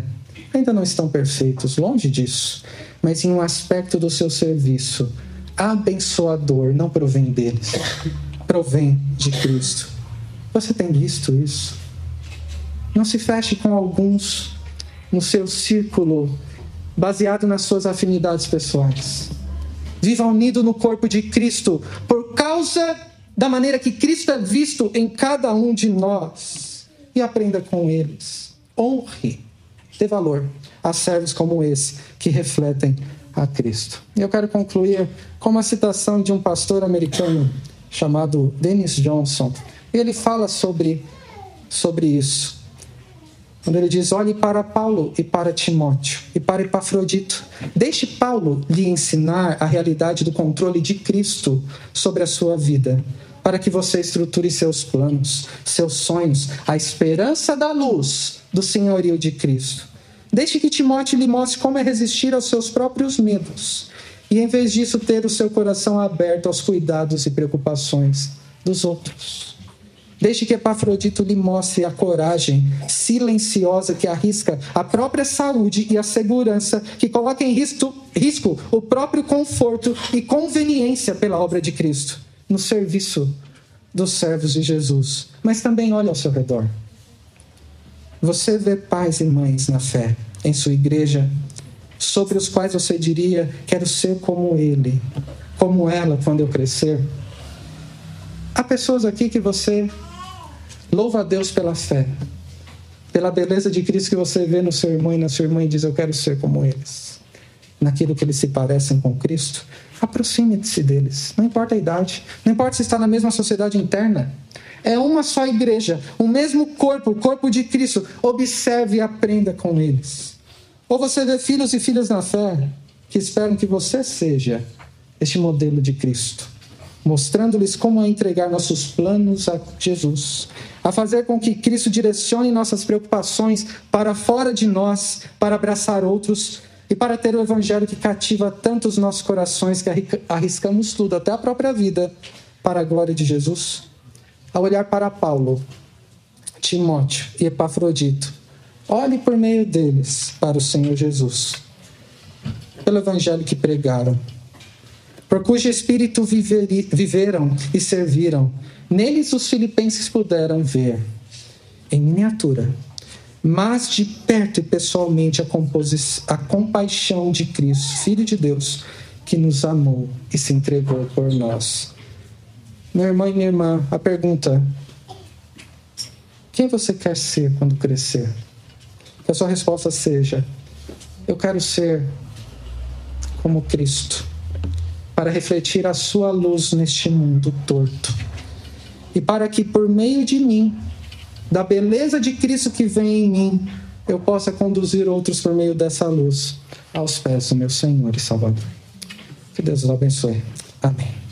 Ainda não estão perfeitos, longe disso mas em um aspecto do seu serviço abençoador, não provém deles, provém de Cristo. Você tem visto isso? Não se feche com alguns no seu círculo, baseado nas suas afinidades pessoais. Viva unido no corpo de Cristo, por causa da maneira que Cristo é visto em cada um de nós. E aprenda com eles. Honre, dê valor a servos como esse, que refletem a Cristo. Eu quero concluir com uma citação de um pastor americano chamado Dennis Johnson. Ele fala sobre, sobre isso. Quando ele diz: olhe para Paulo e para Timóteo e para Epafrodito. Deixe Paulo lhe ensinar a realidade do controle de Cristo sobre a sua vida, para que você estruture seus planos, seus sonhos, a esperança da luz do senhorio de Cristo. Deixe que Timóteo lhe mostre como é resistir aos seus próprios medos e, em vez disso, ter o seu coração aberto aos cuidados e preocupações dos outros. Deixe que Epafrodito lhe mostre a coragem silenciosa que arrisca a própria saúde e a segurança, que coloca em risco, risco o próprio conforto e conveniência pela obra de Cristo, no serviço dos servos de Jesus. Mas também olhe ao seu redor. Você vê pais e mães na fé em sua igreja, sobre os quais você diria: quero ser como ele, como ela quando eu crescer. Há pessoas aqui que você louva a Deus pela fé, pela beleza de Cristo que você vê no seu irmão e na sua irmã e diz: Eu quero ser como eles. Naquilo que eles se parecem com Cristo, aproxime-se deles. Não importa a idade, não importa se está na mesma sociedade interna. É uma só igreja, o mesmo corpo, o corpo de Cristo. Observe e aprenda com eles. Ou você vê filhos e filhas na fé que esperam que você seja este modelo de Cristo, mostrando-lhes como é entregar nossos planos a Jesus, a fazer com que Cristo direcione nossas preocupações para fora de nós, para abraçar outros e para ter o evangelho que cativa tanto os nossos corações que arriscamos tudo, até a própria vida, para a glória de Jesus. Ao olhar para Paulo, Timóteo e Epafrodito, olhe por meio deles para o Senhor Jesus, pelo evangelho que pregaram, por cujo espírito viveri, viveram e serviram. Neles os filipenses puderam ver, em miniatura, mas de perto e pessoalmente a, a compaixão de Cristo, Filho de Deus, que nos amou e se entregou por nós. Meu irmão e minha irmã, a pergunta: quem você quer ser quando crescer? Que a sua resposta seja: eu quero ser como Cristo, para refletir a sua luz neste mundo torto. E para que por meio de mim, da beleza de Cristo que vem em mim, eu possa conduzir outros por meio dessa luz aos pés do meu Senhor e Salvador. Que Deus os abençoe. Amém.